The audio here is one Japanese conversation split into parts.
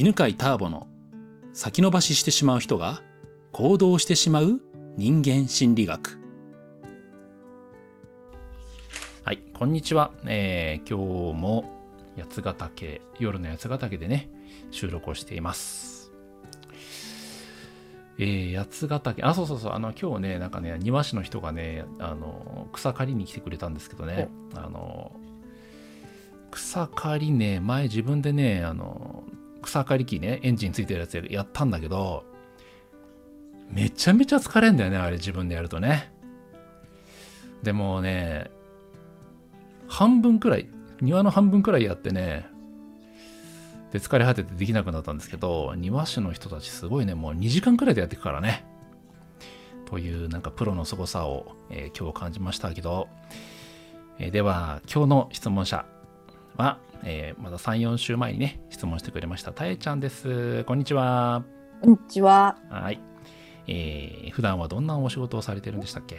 犬飼ターボの先延ばししてしまう人が行動してしまう人間心理学。はい、こんにちは。えー、今日も八ヶ岳、夜の八ヶ岳でね、収録をしています。えー、八ヶ岳、あ、そうそうそう、あの、今日ね、なんかね、庭師の人がね、あの、草刈りに来てくれたんですけどね、あの、草刈りね、前自分でね、あの、草刈り機ね、エンジンついてるやつやったんだけど、めちゃめちゃ疲れんだよね、あれ自分でやるとね。でもね、半分くらい、庭の半分くらいやってね、で、疲れ果ててできなくなったんですけど、庭師の人たちすごいね、もう2時間くらいでやっていくからね。というなんかプロの凄さを、えー、今日感じましたけど、えー、では今日の質問者は、えー、まだ3、4週前にね、質問してくれました、たえちゃんです。こんにちは。こんにちは。はい。えー、普段はどんなお仕事をされてるんでしたっけ？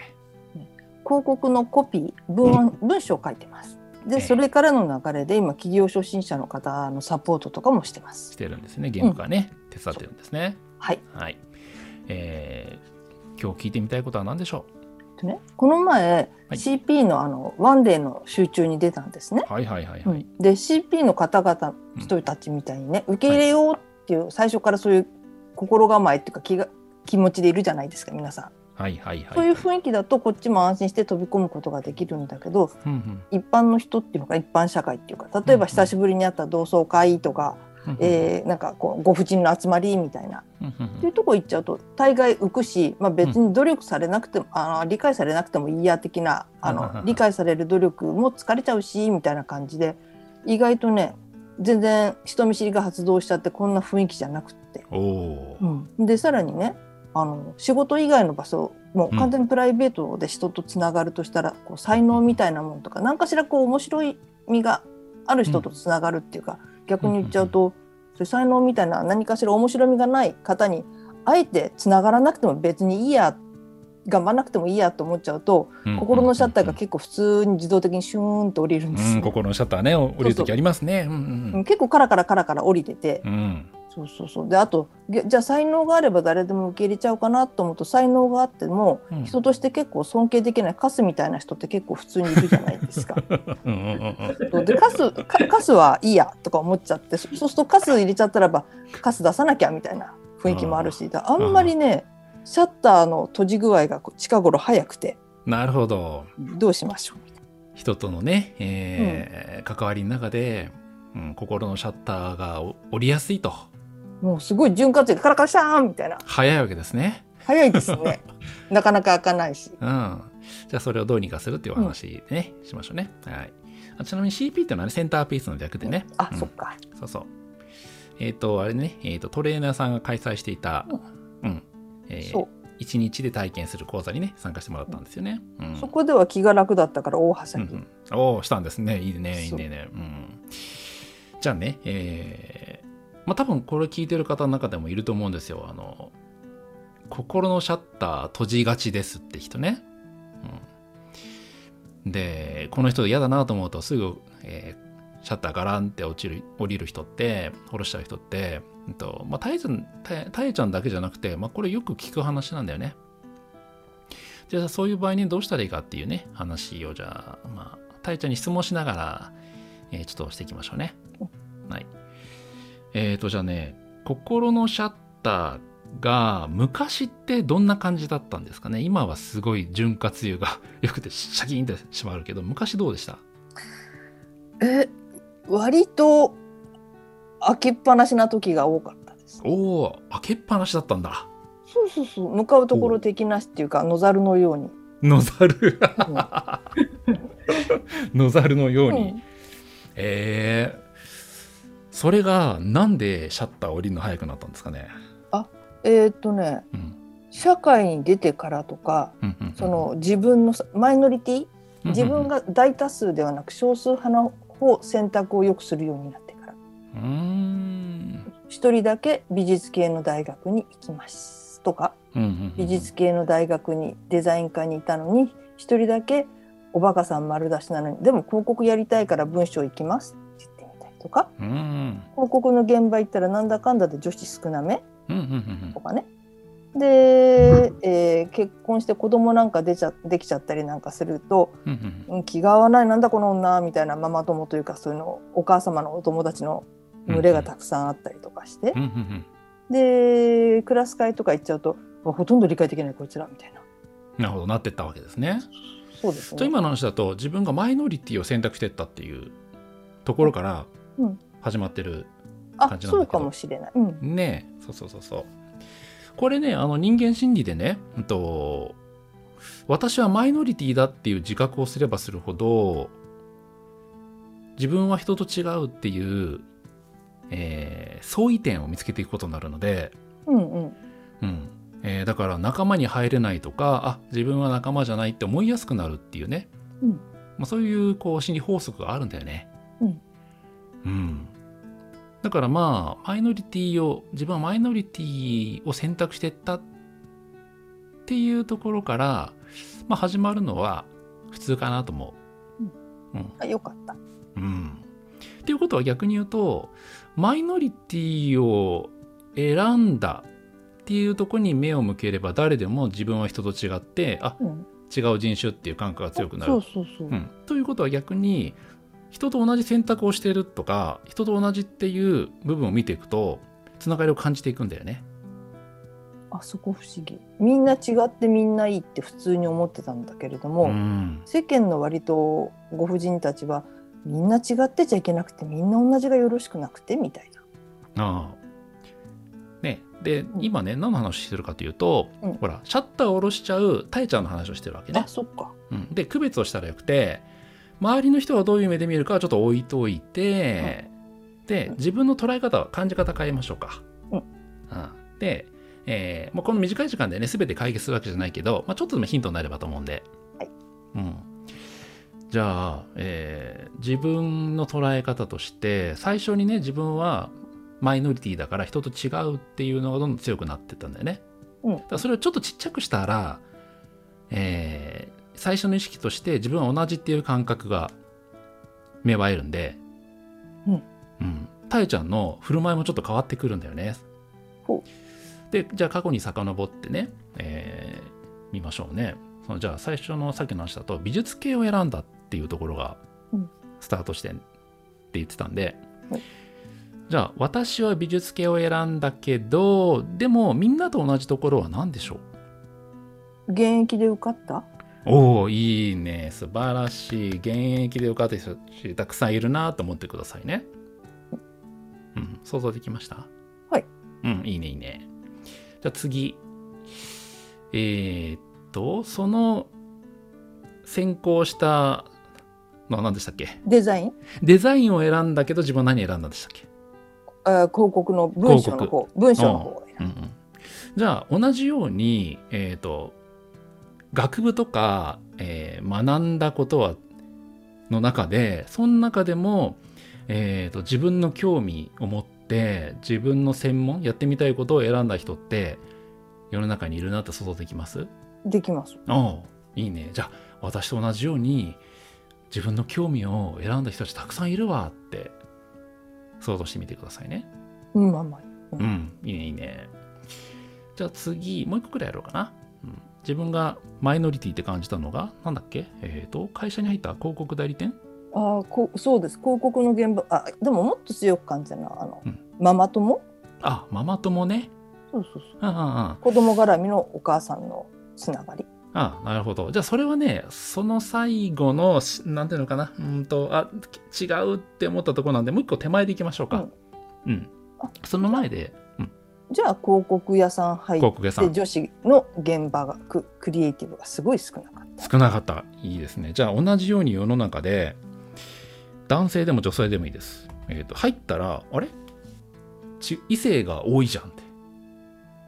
広告のコピー、文文章を書いてます。で、それからの流れで今企業初心者の方のサポートとかもしてます。してるんですね。言語がね、うん、手伝ってるんですね。はい。はい。えー、今日聞いてみたいことは何でしょう？ね、この前、はい、CP のあのワンデーの集中に出たんですね。はいはいはいはい。で CP の方々人たちみたいにね、うん、受け入れようっていう、はい、最初からそういう心構えっていうか気が気持ちでいるじゃないですか皆さん。はいはいはい、そういう雰囲気だとこっちも安心して飛び込むことができるんだけど、うんうん、一般の人っていうか一般社会っていうか例えば久しぶりに会った同窓会とか、えー、なんかこうご婦人の集まりみたいな、っていうとこ行っちゃうと大概浮くし、まあ、別に努力されなくても、あの理解されなくてもいいや的なあの理解される努力も疲れちゃうしみたいな感じで意外とね全然人見知りが発動しちゃってこんな雰囲気じゃなくって。うん、でさらにねあの仕事以外の場所もう完全にプライベートで人とつながるとしたら、こう才能みたいなものとか何かしらこう面白いみがある人とつながるっていうか、逆に言っちゃうと、そういう才能みたいな何かしら面白みがない方にあえてつながらなくても別にいいや頑張らなくてもいいやと思っちゃうと、心のシャッターが結構普通に自動的にシューンと降りるんです、うん、心のシャッターね降りる時ありますね。結構カラカラカラカラ降りてて、うん、そうそうそう。であとじゃあ才能があれば誰でも受け入れちゃうかなと思うと才能があっても、うん、人として結構尊敬できないカスみたいな人って結構普通にいるじゃないですか。でカスカスはいいやとか思っちゃってそうするとカス入れちゃったらばカス出さなきゃみたいな雰囲気もあるしあんまりねシャッターの閉じ具合が近頃早くてなるほど。どうしましょう人とのね、えー、うん、関わりの中で、うん、心のシャッターが降りやすいと。もうすごい潤滑油でカラカラシャーンみたいな。早いわけですね。早いですね。なかなか開かないし。うん。じゃあそれをどうにかするっていうお話でね、うん、しましょうね。はい。あちなみに CP っていうのはね、センターピースの略でね。うん、あ、うん、そっか。そうそう。えっ、ー、と、あれね、えっ、ー、と、トレーナーさんが開催していた、うん。えー、1日で体験する講座にね、参加してもらったんですよね。うん、そこでは気が楽だったから大はしゃぎ。うんうん、おお、したんですね。いいね、いいね。うん。じゃあね、えー、まあ多分これ聞いてる方の中でもいると思うんですよ。あの、心のシャッター閉じがちですって人ね。うん、で、この人嫌だなと思うとすぐ、えー、シャッターガランって落ちる、降りる人って、下ろしちゃう人って、えっと、まあ、たえちゃん、たえちゃんだけじゃなくて、まあ、これよく聞く話なんだよね。じゃあ、そういう場合にどうしたらいいかっていうね、話を、じゃあ、まあ、たえちゃんに質問しながら、えー、ちょっとしていきましょうね。はい。えっ、ー、と、じゃあね、心のシャッターが昔ってどんな感じだったんですかね？今はすごい潤滑油がよくてシャキーンってしまうけど昔どうでした？え割と開けっぱなしな時が多かったです。おお開けっぱなしだったんだ。そうそうそう向かうところ的なしっていうか野猿のように。野猿？野猿のように、うん、えー、それがなんでシャッター降りるの早くなったんですかね？あえー、っとね、うん、社会に出てからとか、うんうんうん、その自分のマイノリティ自分が大多数ではなく少数派の方選択をよくするようになってから。一人だけ美術系の大学に行きますとか、うんうんうん、美術系の大学にデザイン科にいたのに一人だけおバカさん丸出しなのにでも広告やりたいから文章行きますとか、うん、広告の現場行ったらなんだかんだで女子少なめ、とかね。で、えー、結婚して子供なんか出ちゃできちゃったりなんかすると、うん、気が合わないなんだこの女みたいなママ友というかそういうのお母様のお友達の群れがたくさんあったりとかして、でクラス会とか行っちゃうとほとんど理解できないこいつらみたいな。なるほどなってったわけですね。そうですねと今の話だと自分がマイノリティを選択してったっていうところから始まってる感じなんだけど、そうかもしれない。うん、ねそうそうそうそう。これねあの人間心理でね、うんと、私はマイノリティだっていう自覚をすればするほど自分は人と違うっていうえー、相違点を見つけていくことになるので、うんうん。うん。えー、だから仲間に入れないとかあ自分は仲間じゃないって思いやすくなるっていうね、うん。まあ、そういうこう心理法則があるんだよね。うん、うん、だからまあマイノリティを自分はマイノリティを選択していったっていうところから、まあ、始まるのは普通かなと思う。うん、うん、あよかった。うん、っていうことは逆に言うとマイノリティを選んだっていうとこに目を向ければ誰でも自分は人と違ってあ、うん、違う人種っていう感覚が強くなる。そうそうそう。うん、ということは逆に人と同じ選択をしているとか人と同じっていう部分を見ていくとつながりを感じていくんだよね。あそこ不思議。みんな違ってみんないいって普通に思ってたんだけれども、うん、世間の割とご婦人たちはみんな違ってちゃいけなくてみんな同じがよろしくなくてみたいな。ああ。ね、で、うん、今ね何の話してるかというと、うん、ほらシャッターを下ろしちゃうたえちゃんの話をしてるわけね。あそっか、うん、で区別をしたらよくて周りの人はどういう目で見るかはちょっと置いといて、うん、で自分の捉え方感じ方変えましょうか。うん。で、えーまあ、この短い時間でね全て解決するわけじゃないけど、まあ、ちょっとでもヒントになればと思うんで。はい。うん、じゃあ、えー、自分の捉え方として最初にね自分はマイノリティだから人と違うっていうのがどんどん強くなってったんだよね。うん、だそれをちょっとちっちゃくしたら、えー、最初の意識として自分は同じっていう感覚が芽生えるんで、うん。うん。たえちゃんの振る舞いもちょっと変わってくるんだよね。で、じゃあ過去に遡ってね、えー、見ましょうね。そのじゃあ最初のさっきの話だと美術系を選んだっていうところがスタートしてって言ってたんで、うん、じゃあ私は美術系を選んだけどでもみんなと同じところは何でしょう？現役で受かった？おおいいね。素晴らしい。現役で受かった人たくさんいるなと思ってくださいね。うん想像できました？はい。うんいいねいいね。じゃあ次。えー、っとその先行したのは何でしたっけ？デザイン？デザインを選んだけど自分は何選んだんでしたっけ？あ広告の文章の方。文章の方、うんうん、じゃあ同じように、えーと、学部とか、えー、学んだことはの中でその中でも、えーと、自分の興味を持って自分の専門やってみたいことを選んだ人って世の中にいるなって想像できます？できます。ああいいねじゃあ私と同じように自分の興味を選んだ人たちたくさんいるわって想像してみてくださいね。うん、まあまあ。うん、うん、いいね、いいね。じゃあ次、もう一個くらいやろうかな。うん、自分がマイノリティって感じたのが、なんだっけ？えっ、ー、と、会社に入った広告代理店？ああ、こそうです。広告の現場、あ、でももっと強く感じたのは、あの、うん、ママ友？あ、ママ友ね。そうそうそう。ああ子供絡みのお母さんのつながり。ああなるほど。じゃあそれはね、その最後の、なんていうのかな、うんと、あ、違うって思ったところなんで、もう一個手前でいきましょうか。うん。うん、その前で、うん、じゃあ広告屋さん入って女子の現場がククリエイティブがすごい少なかった少なかったいいですねじゃあ同じように世の中で男性でも女性でもいいです、えーと、入ったらあれ？異性が多いじゃんって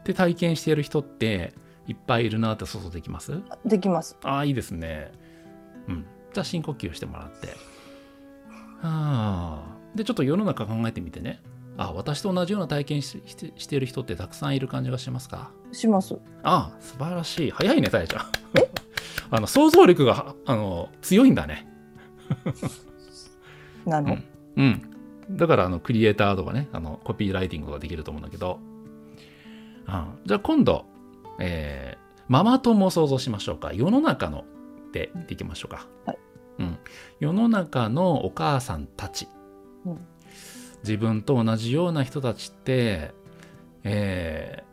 で体験している人っていっぱいいるなって想像できます？できます。ああ、いいですね。うん。じゃあ深呼吸してもらって。ああ。で、ちょっと世の中考えてみてね。あ私と同じような体験ししてしている人ってたくさんいる感じがしますか？します。ああ、素晴らしい。早いね、たえちゃん。あの想像力があの強いんだね。なの、うん、うん。だからあのクリエイターとかねあのコピーライティングができると思うんだけど、うん、じゃあ今度、えー、ママ友を想像しましょうか世の中のでいきましょうか、はいうん、世の中のお母さんたち、うん、自分と同じような人たちって、え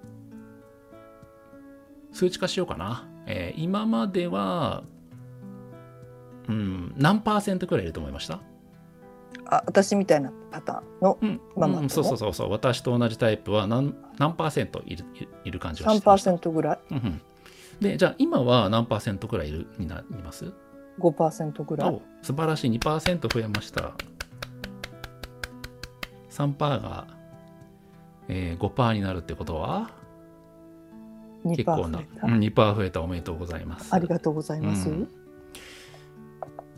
ー、数値化しようかな、えー、今までは、うん、何パーセントくらいいると思いました？あ私みたいなパターンのママ、うん、そうそうそうそう。私と同じタイプは何何パーセントいるいる感じがしてました？3%ぐらい、うん、でじゃあ今は何パーセントくらいいるになります？5%ぐらい。素晴らしい。2%増えました3%が、えー、5%になるってことは結構な2%増えたおめでとうございます。ありがとうございます、うん、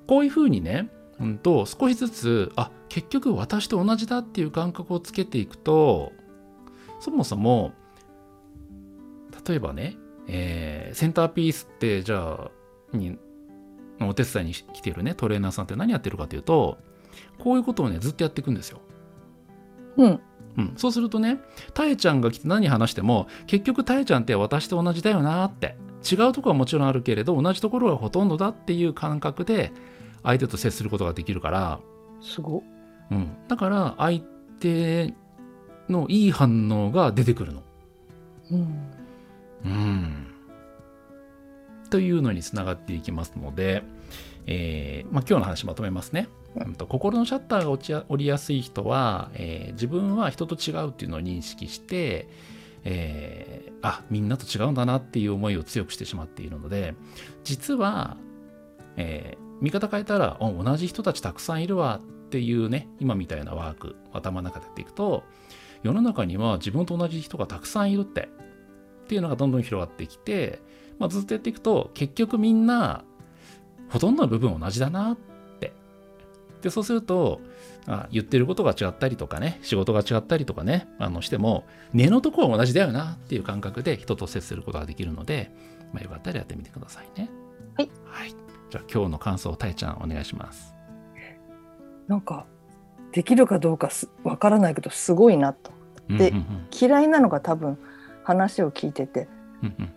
こういうふうにねうんと少しずつあ結局私と同じだっていう感覚をつけていくとそもそも例えばね、えー、センターピースってじゃあにお手伝いに来てるねトレーナーさんって何やってるかというとこういうことをねずっとやっていくんですよ。うん。うん、そうするとねたえちゃんが来て何話しても結局たえちゃんって私と同じだよなって。違うとこはもちろんあるけれど同じところがほとんどだっていう感覚で相手と接することができるから。すご、うん、だから相手のいい反応が出てくるの。うん、うん。というのにつながっていきますので、えーまあ、今日の話まとめますね。うん、と心のシャッターが落ち降りやすい人は、えー、自分は人と違うっていうのを認識して、えー、あみんなと違うんだなっていう思いを強くしてしまっているので実は、えー、見方変えたら同じ人たちたくさんいるわっていうね今みたいなワーク頭の中でやっていくと世の中には自分と同じ人がたくさんいるってっていうのがどんどん広がってきて、まあ、ずっとやっていくと結局みんなほとんどの部分同じだなって。でそうするとあ言ってることが違ったりとかね仕事が違ったりとかねあのしても根のところは同じだよなっていう感覚で人と接することができるので、まあ、よかったらやってみてくださいね。はい、はい。じゃあ今日の感想たえちゃんお願いします。なんかできるかどうかわからないけどすごいなと。で、嫌いなのが多分話を聞いてて、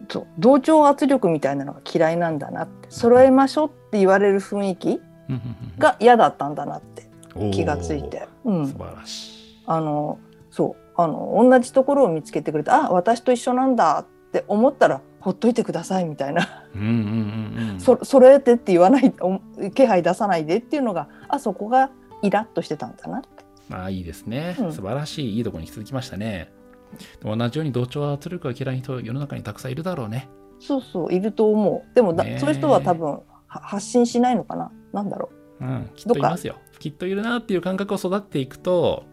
そう。同調圧力みたいなのが嫌いなんだなって。揃えましょうって言われる雰囲気が嫌だったんだなって。気がついて、うん、素晴らしい。あのそう。あの同じところを見つけてくれてあ私と一緒なんだって思ったらほっといてくださいみたいな。そ揃えてって言わない気配出さないでっていうのがあそこがイラッとしてたんだなあいいですね、うん、素晴らしい。いいとこに続きましたね同じように同調圧力が嫌いな人世の中にたくさんいるだろうね。そうそういると思う。でもそういう人は多分発信しないのかな？なんだろう、うん、きっといますよ。きっといるなっていう感覚を育っていくと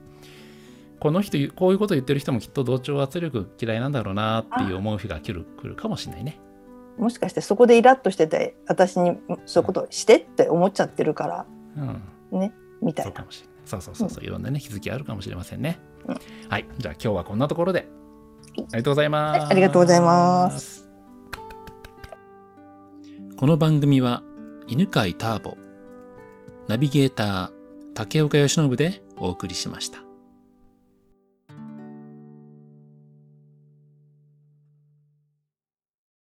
この人こういうこと言ってる人もきっと同調圧力嫌いなんだろうなっていう思う日が来る来るかもしれないね。もしかしてそこでイラッとしてて私にそういうことしてって思っちゃってるから、うん、ねみたいな。そう。そうそうそういろんなね気づきあるかもしれませんね。うん、はいじゃあ今日はこんなところで、ありがとうございます、はい、ありがとうございます。この番組は犬飼ターボナビゲーター竹岡由伸でお送りしました。